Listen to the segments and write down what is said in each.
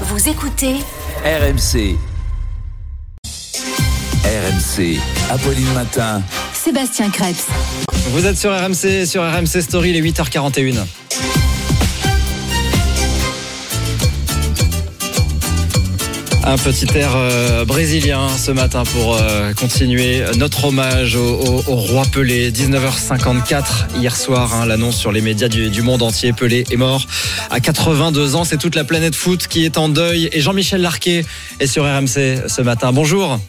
Vous écoutez RMC. RMC. Apolline Matin. Sébastien Krebs. Vous êtes sur RMC, sur RMC Story, les 8h41. Un petit air euh, brésilien ce matin pour euh, continuer notre hommage au, au- au roi Pelé. 19h54 hier soir, hein, l'annonce sur les médias du, du monde entier. Pelé est mort à 82 ans. C'est toute la planète foot qui est en deuil. Et Jean-Michel Larquet est sur RMC ce matin. Bonjour.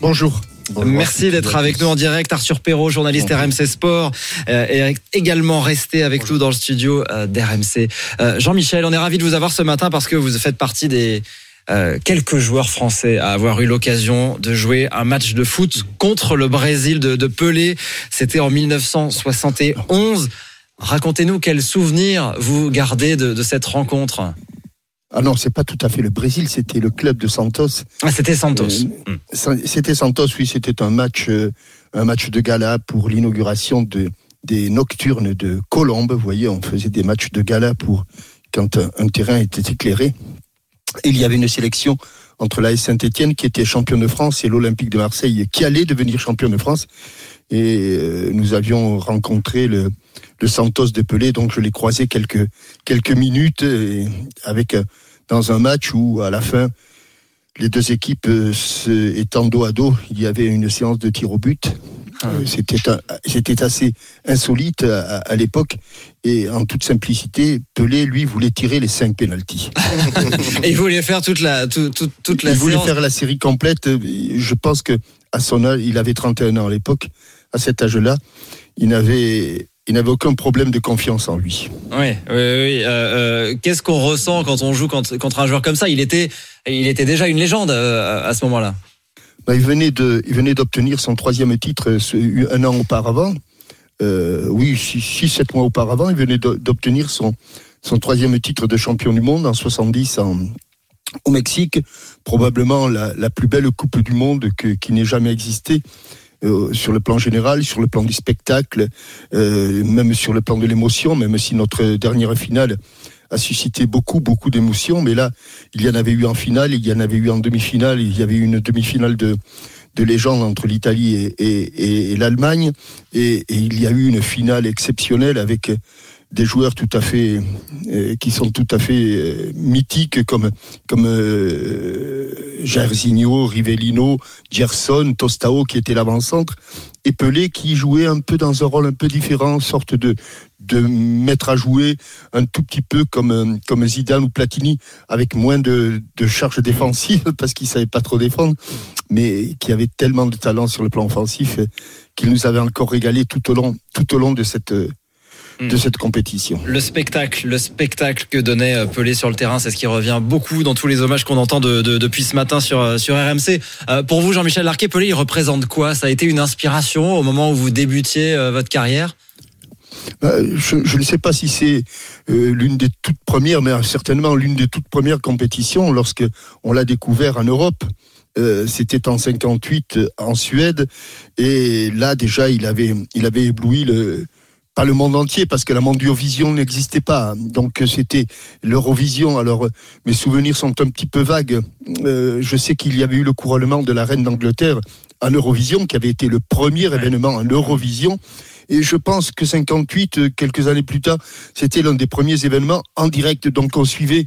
Bonjour. Merci d'être avec nous en direct. Arthur Perrault, journaliste RMC Sport, euh, est également resté avec nous dans le studio euh, d'RMC. Euh, Jean-Michel, on est ravi de vous avoir ce matin parce que vous faites partie des euh, quelques joueurs français à avoir eu l'occasion de jouer un match de foot contre le Brésil de, de Pelé. C'était en 1971. Racontez-nous quels souvenirs vous gardez de, de cette rencontre. Ah non, c'est pas tout à fait le Brésil, c'était le club de Santos. Ah, c'était Santos. Euh, Hmm. C'était Santos, oui, c'était un match, euh, un match de gala pour l'inauguration de, des nocturnes de Colombe. Vous voyez, on faisait des matchs de gala pour quand un, un terrain était éclairé. Il y avait une sélection entre la Saint-Etienne qui était champion de France et l'Olympique de Marseille qui allait devenir champion de France. Et euh, nous avions rencontré le, Santos de Pelé, donc je l'ai croisé quelques, quelques minutes avec, euh, dans un match où à la fin, les deux équipes euh, se- étant dos à dos, il y avait une séance de tir au but. Euh, C'était assez insolite à, à l'époque et en toute simplicité, Pelé lui voulait tirer les cinq pénalties. Il voulait faire toute la, tout- tout- toute la Il voulait séance. faire la série complète. Je pense que à son âge, il avait 31 ans à l'époque. À cet âge-là, il n'avait il n'avait aucun problème de confiance en lui. Oui, oui, oui. Euh, euh, Qu'est-ce qu'on ressent quand on joue contre, contre un joueur comme ça? Il était, il était déjà une légende euh, à ce moment-là. Ben, il venait de, il venait d'obtenir son troisième titre un an auparavant. Oui, six, six, sept mois auparavant, il venait d'obtenir son, son troisième titre de champion du monde en 70 en, au Mexique. Probablement la, la plus belle coupe du monde que, qui n'ait jamais existé. Euh, sur le plan général, sur le plan du spectacle, euh, même sur le plan de l'émotion, même si notre dernière finale a suscité beaucoup, beaucoup d'émotions. Mais là, il y en avait eu en finale, il y en avait eu en demi-finale, il y avait eu une demi-finale de, de légende entre l'Italie et, et- l'Allemagne. Et il y a eu une finale exceptionnelle avec des joueurs tout à fait euh, qui sont tout à fait euh, mythiques comme comme euh, Jairzinho, Rivellino, Gerson, Tostao qui était l'avant-centre et Pelé qui jouait un peu dans un rôle un peu différent, sorte de de mettre à jouer un tout petit peu comme euh, comme Zidane ou Platini avec moins de, de charge défensive parce qu'il savait pas trop défendre mais qui avait tellement de talent sur le plan offensif euh, qu'il nous avait encore régalé tout au long tout au long de cette euh, de Mm. cette compétition. Le spectacle, le spectacle que donnait euh, Pelé sur le terrain, c'est ce qui revient beaucoup dans tous les hommages qu'on entend de- de- depuis ce matin sur, euh, sur RMC. Euh, pour vous, Jean-Michel Larquet, Pelé, il représente quoi? Ça a été une inspiration au moment où vous débutiez euh, votre carrière? Euh, Je, je ne sais pas si c'est euh, l'une des toutes premières, mais certainement l'une des toutes premières compétitions lorsque on l'a découvert en Europe. Euh, C'était en 58 euh, en Suède et là déjà il avait il avait ébloui le pas le monde entier parce que la Mondiovision n'existait pas. Donc euh, c'était l'Eurovision. Alors euh, mes souvenirs sont un petit peu vagues. Euh, je sais qu'il y avait eu le couronnement de la reine d'Angleterre en Eurovision, qui avait été le premier événement en Eurovision. Et je pense que 58, euh, quelques années plus tard, c'était l'un des premiers événements en direct. Donc on suivait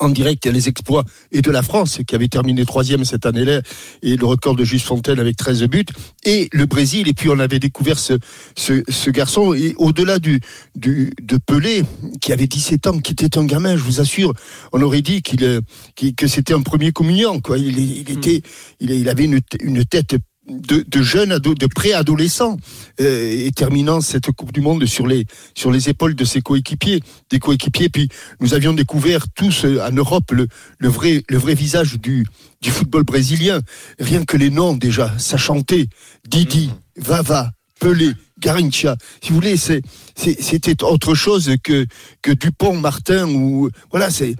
en direct les exploits et de la France qui avait terminé troisième cette année-là et le record de Juste Fontaine avec 13 buts. Et le Brésil et puis on avait découvert ce, ce, ce garçon. Et au-delà du, du de Pelé qui avait 17 ans qui était un gamin je vous assure on aurait dit qu'il euh, que c'était un premier communion quoi. Il, il était il, il avait une, une tête de, de jeune ado, de préadolescent euh, et terminant cette Coupe du Monde sur les sur les épaules de ses coéquipiers, des coéquipiers. Puis nous avions découvert tous euh, en Europe le, le vrai le vrai visage du du football brésilien. Rien que les noms déjà, ça chantait. Didi, Vava, Pelé, Garincha. Si vous voulez, c'est c'était autre chose que que Dupont, Martin ou voilà. C'est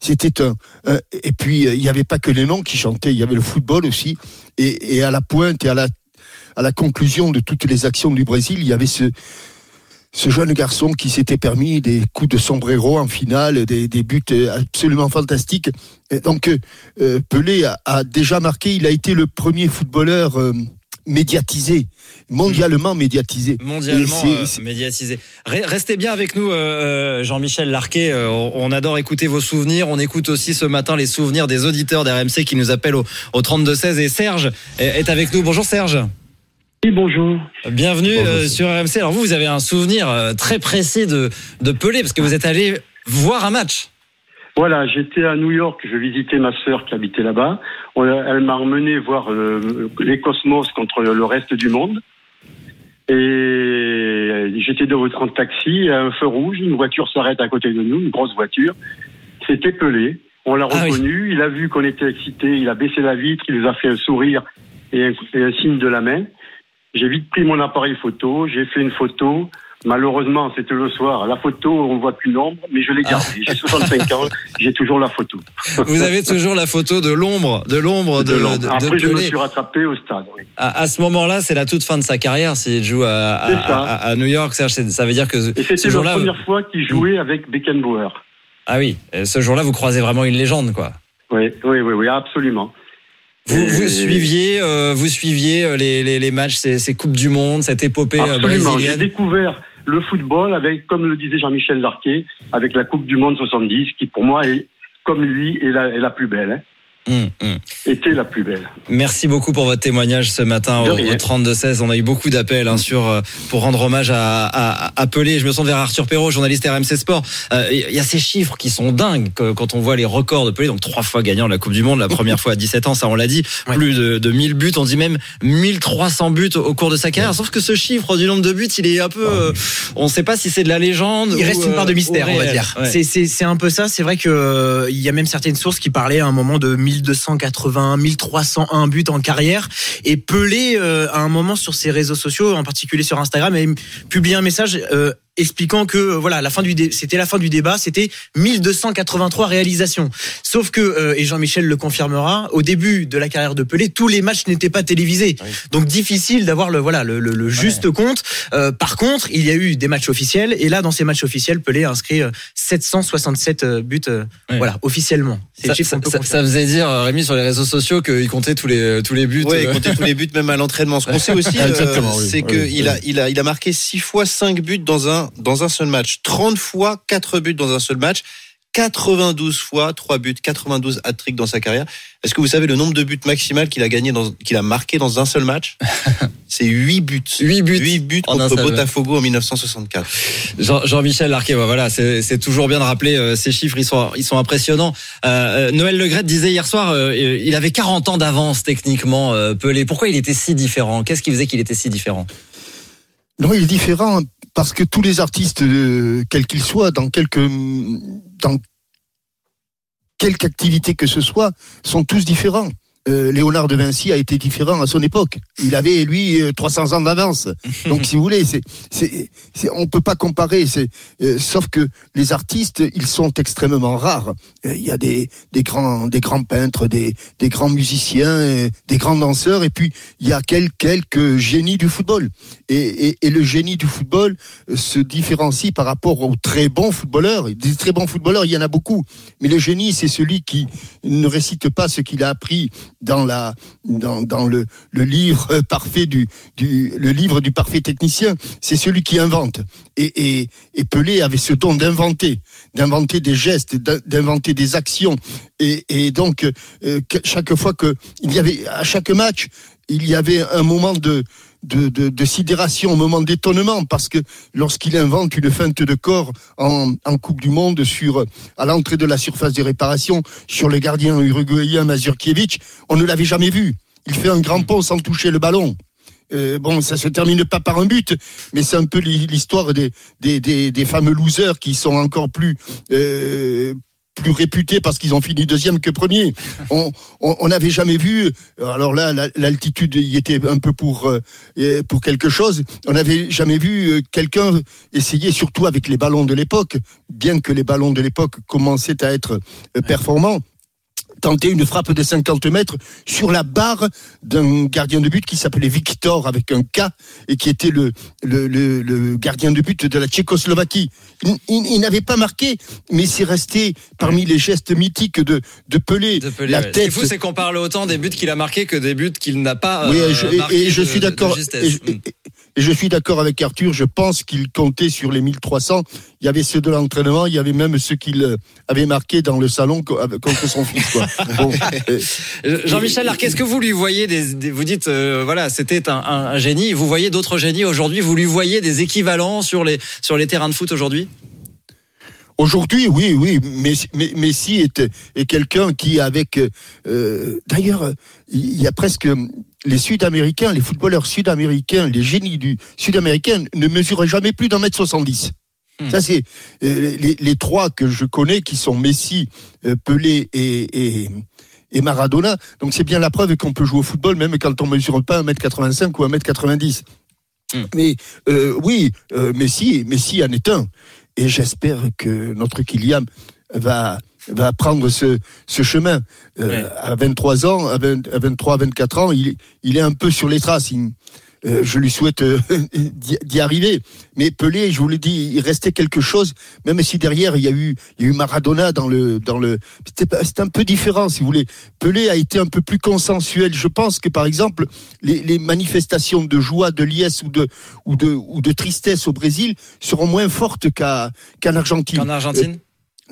c'était un, un- et puis euh, il n'y avait pas que les noms qui chantaient, il y avait le football aussi. Et, à la pointe et à la conclusion de toutes les actions du Brésil, il y avait ce jeune garçon qui s'était permis des coups de sombrero en finale, des, buts absolument fantastiques. Donc euh, Pelé a, a, déjà marqué, il a été le premier footballeur euh, médiatisé, mondialement médiatisé. Mondialement euh, médiatisé. Restez bien avec nous, euh, Jean-Michel Larquet. Euh, on adore écouter vos souvenirs. On écoute aussi ce matin les souvenirs des auditeurs d'RMC qui nous appellent au, au 32-16. Et Serge est avec nous. Bonjour Serge. Oui, bonjour. Bienvenue bonjour. sur RMC. Alors vous, vous avez un souvenir très précis de, de Pelé parce que vous êtes allé voir un match. Voilà, j'étais à New York, je visitais ma sœur qui habitait là-bas. Elle m'a emmené voir euh, les cosmos contre le reste du monde. Et j'étais dans votre taxi, à un feu rouge, une voiture s'arrête à côté de nous, une grosse voiture. C'était Pelé. On l'a ah reconnu, oui. il a vu qu'on était excités, il a baissé la vitre, il nous a fait un sourire et un, et un signe de la main. J'ai vite pris mon appareil photo, j'ai fait une photo. Malheureusement, c'était le soir. La photo, on voit plus l'ombre, mais je l'ai gardée. Ah. J'ai 65 ans, j'ai toujours la photo. Vous avez toujours la photo de l'ombre, de l'ombre de, de, de, Après, je me suis rattrapé au stade. Oui. À, à, ce moment-là, c'est la toute fin de sa carrière. S'il joue à, à, à, New York, ça, ça veut dire que. Et c'était la première fois qu'il jouait avec Beckenbauer. Ah oui, ce jour-là, vous croisez vraiment une légende, quoi. Oui, oui, oui, oui absolument. Vous, vous, suiviez, euh, vous suiviez les, les, les matchs, ces, ces, Coupes du Monde, cette épopée Absolument. brésilienne J'ai découvert le football avec, comme le disait Jean-Michel Larquet, avec la Coupe du Monde 70, qui pour moi est, comme lui, est la, est la plus belle. Hein. Mmh, mmh. était la plus belle. Merci beaucoup pour votre témoignage ce matin au, au 32-16. On a eu beaucoup d'appels hein, sur euh, pour rendre hommage à, à, à, Pelé. Je me sens vers Arthur Perrault, journaliste RMC Sport. Il euh, y a ces chiffres qui sont dingues quand on voit les records de Pelé. Donc trois fois gagnant la Coupe du Monde, la première fois à 17 ans, ça on l'a dit. Ouais. Plus de, de 1000 buts, on dit même 1300 buts au cours de sa carrière. Ouais. Sauf que ce chiffre du nombre de buts, il est un peu. Euh, on ne sait pas si c'est de la légende. Il reste une part de mystère, on va dire. Ouais. C'est un peu ça. C'est vrai que il y a même certaines sources qui parlaient à un moment de 1000 1280, 1301 buts en carrière. Et Pelé, euh, à un moment sur ses réseaux sociaux, en particulier sur Instagram, a publié un message euh, expliquant que euh, voilà la fin du c'était la fin du débat c'était 1283 réalisations. Sauf que euh, et Jean-Michel le confirmera au début de la carrière de Pelé tous les matchs n'étaient pas télévisés. Oui. donc difficile d'avoir le voilà le, le, le juste ouais. compte. Euh, par contre il y a eu des matchs officiels et là dans ces matchs officiels Pelé a inscrit 767 buts oui. voilà officiellement. Ça, ça, ça, ça, faisait dire Rémi sur les réseaux sociaux qu'il comptait tous les tous les buts oui, il comptait tous les buts même à l'entraînement. Ce qu'on sait aussi c'est que il a il a il a marqué 6 fois 5 buts dans un dans un seul match. 30 fois 4 buts dans un seul match. 92 fois 3 buts, 92 hat-tricks dans sa carrière. Est-ce que vous savez le nombre de buts maximal qu'il a gagné dans, qu'il a marqué dans un seul match? C'est 8 buts. 8 buts. 8 buts contre Botafogo en 1964. Jean-Michel Larquet, voilà, c'est toujours bien de rappeler euh, ces chiffres, ils sont, ils sont impressionnants. Euh, Noël Legrette disait hier soir, euh, il avait 40 ans d'avance techniquement, euh, Pelé. Pourquoi il était si différent? Qu'est-ce qui faisait qu'il était si différent? Non, il est différent parce que tous les artistes, euh, quels qu'ils soient, dans quelque, dans quelque activité que ce soit, sont tous différents. Euh, Léonard de Vinci a été différent à son époque. Il avait lui 300 euh, ans d'avance. Donc si vous voulez, c'est, c'est, c'est, on peut pas comparer. C'est, euh, sauf que les artistes, ils sont extrêmement rares. Euh, il y a des, des grands, des grands peintres, des, des grands musiciens, euh, des grands danseurs, et puis il y a quelques, quelques génies du football. Et, et, et, le génie du football se différencie par rapport aux très bons footballeurs. Des très bons footballeurs, il y en a beaucoup. Mais le génie, c'est celui qui ne récite pas ce qu'il a appris dans le, livre parfait du, parfait technicien, c'est celui qui invente. Et, et, Pelé avait ce don d'inventer, d'inventer des gestes, d'inventer des actions. Et, donc euh, chaque fois que il y avait à chaque match, il y avait un moment de de, sidération, un moment d'étonnement, parce que lorsqu'il invente une feinte de corps en, Coupe du Monde sur à l'entrée de la surface de réparation sur le gardien uruguayen Mazurkiewicz, on ne l'avait jamais vu. Il fait un grand pont sans toucher le ballon. Euh, bon, ça se termine pas par un but, mais c'est un peu l'histoire des, des, des, des, fameux losers qui sont encore plus euh, plus réputés parce qu'ils ont fini deuxième que premier. On n'avait jamais vu. Alors là, l'altitude y était un peu pour euh, pour quelque chose. On n'avait jamais vu euh, quelqu'un essayer, surtout avec les ballons de l'époque, bien que les ballons de l'époque commençaient à être euh, performants tenté une frappe de 50 mètres sur la barre d'un gardien de but qui s'appelait Victor avec un K et qui était le, le, gardien de but de la Tchécoslovaquie. Il, n'avait pas marqué, mais c'est resté parmi les gestes mythiques de, de Pelé. la tête. Ce qui est fou, c'est qu'on parle autant des buts qu'il a marqués que des buts qu'il n'a pas. Oui, et, je suis d'accord. Et je suis d'accord avec Arthur, je pense qu'il comptait sur les 1300. Il y avait ceux de l'entraînement, il y avait même ceux qu'il euh, avait marqués dans le salon contre son fils. Euh, Jean-Michel qu'est-ce que vous lui voyez des, Vous dites, euh, voilà, c'était un, génie. Vous voyez d'autres génies aujourd'hui? Vous lui voyez des équivalents sur les, sur les terrains de foot aujourd'hui? Aujourd'hui, oui, oui, Messi est, est quelqu'un qui, avec, d'ailleurs, il y a presque les Sud-Américains, les footballeurs sud-américains, les génies du Sud-américain ne mesuraient jamais plus d'un mètre 70. Hmm. Ça, c'est euh, les, trois que je connais qui sont Messi, euh, Pelé et, et, Maradona. Donc, c'est bien la preuve qu'on peut jouer au football même quand on ne mesure pas 1m85 ou 1m90. Hmm. Mais euh, oui, Messi, Messi en est un. Et j'espère que notre Kylian va va prendre ce, ce chemin. Euh, à 23 ans, à, 23, 24 ans, il, il, est un peu sur les traces. Euh, je lui souhaite euh, d'y arriver. Mais Pelé, je vous l'ai dit, il restait quelque chose, même si derrière il y a eu, il y a eu Maradona dans le, dans le, c'était un peu différent, si vous voulez. Pelé a été un peu plus consensuel. Je pense que par exemple, les, les manifestations de joie, de liesse ou de, ou de, ou de tristesse au Brésil seront moins fortes qu'à, qu'en Argentine. En Argentine?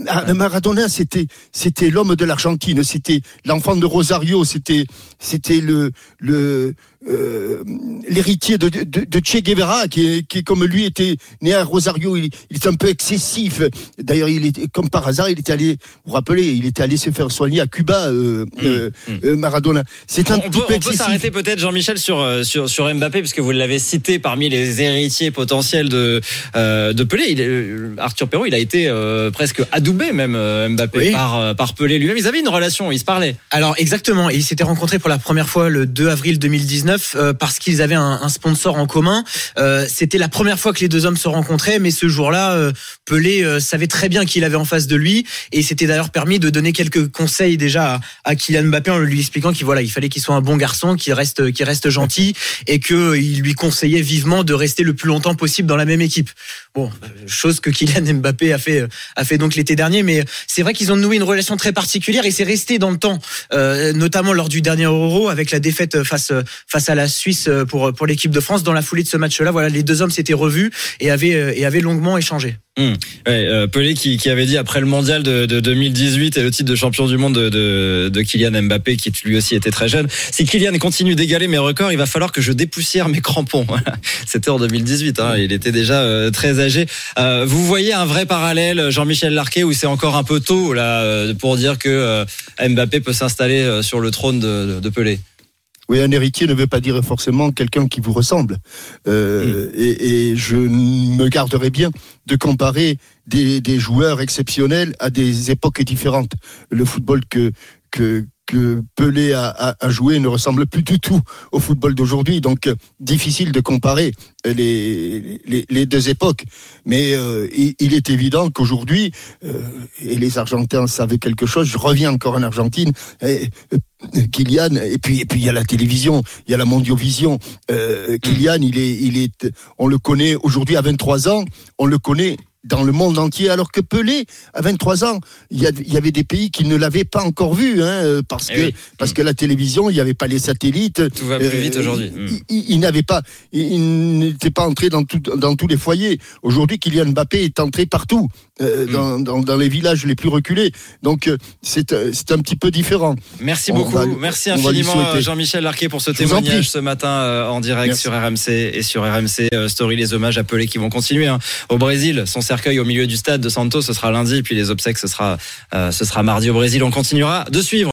Ah, Maradona, c'était c'était l'homme de l'Argentine, c'était l'enfant de Rosario, c'était c'était le le euh, l'héritier de, de, de, Che Guevara, qui, qui, comme lui était né à Rosario, il, il est un peu excessif. D'ailleurs, il est comme par hasard, il était allé, vous vous rappelez, il était allé se faire soigner à Cuba, euh, mmh, euh, mmh. euh Maradona. C'est un on petit peut, peu On peut s'arrêter peut-être, Jean-Michel, sur, euh, sur sur Mbappé, puisque vous l'avez cité parmi les héritiers potentiels de de Pelé. Il, Arthur Perrault, il a été presque adoubé même Mbappé par par Pelé lui-même. Ils avaient une relation, ils se parlaient. Alors exactement, ils s'étaient rencontrés pour la première fois le 2 avril 2019 euh, parce qu'ils avaient un, sponsor en commun. Euh, c'était la première fois que les deux hommes se rencontraient, mais ce jour-là, euh, Pelé savait très bien qu'il avait en face de lui et c'était d'ailleurs permis de donner quelques conseils déjà à, Kylian Mbappé en lui expliquant qu'il fallait qu'il soit un bon garçon, qu'il reste, gentil et qu'il lui conseillait vivement de rester le plus longtemps possible dans la même équipe. Bon, chose que Kylian Mbappé a fait, a fait donc l'été dernier, mais c'est vrai qu'ils ont noué une relation très particulière et c'est resté dans le temps, notamment lors du dernier Euro avec la défaite face face à la Suisse euh, pour, pour l'équipe de France. Dans la foulée de ce match-là, voilà, les deux hommes s'étaient revus et avaient, euh, et avaient longuement échangé. Hum. Euh, Pelé qui, qui, avait dit après le mondial de, de, 2018 et le titre de champion du monde de, de, Kylian Mbappé qui lui aussi était très jeune. Si Kylian continue d'égaler mes records, il va falloir que je dépoussière mes crampons. C'était en 2018, hein, il était déjà très âgé. Vous voyez un vrai parallèle, Jean-Michel Larquet, où c'est encore un peu tôt là pour dire que Mbappé peut s'installer sur le trône de Pelé? Oui, un héritier ne veut pas dire forcément quelqu'un qui vous ressemble. Euh, mm. et, et, je me garderai bien de comparer des, des, joueurs exceptionnels à des époques différentes. Le football que, que, que Pelé a, joué ne ressemble plus du tout au football d'aujourd'hui. Donc, euh, difficile de comparer les, deux époques. Mais euh, il, est évident qu'aujourd'hui, euh, et les Argentins savaient quelque chose, je reviens encore en Argentine, et, Kylian, et puis et puis il y a la télévision, il y a la mondiovision. Kylian, il est, il est, on le connaît aujourd'hui à 23 ans, on le connaît dans le monde entier, alors que Pelé, à 23 ans, il y, avait des pays qui ne l'avaient pas encore vu, hein, euh, parce eh que parce que la télévision, il n'y avait pas les satellites. Tout va plus vite euh, aujourd'hui. Il, n'avait pas, il, n'était pas entré dans tout, dans tous les foyers. Aujourd'hui, Kylian Mbappé est entré partout, euh, mm. dans, dans, les villages les plus reculés. Donc c'est c'est un petit peu différent. Merci beaucoup, merci infiniment Jean-Michel Larquet pour ce témoignage ce matin en direct sur RMC et sur RMC Story. Les hommages à Pelé qui vont continuer hein. au Brésil. Son cercueil au milieu du stade de Santos, ce sera lundi, puis les obsèques, ce sera, euh, ce sera mardi au Brésil. On continuera de suivre.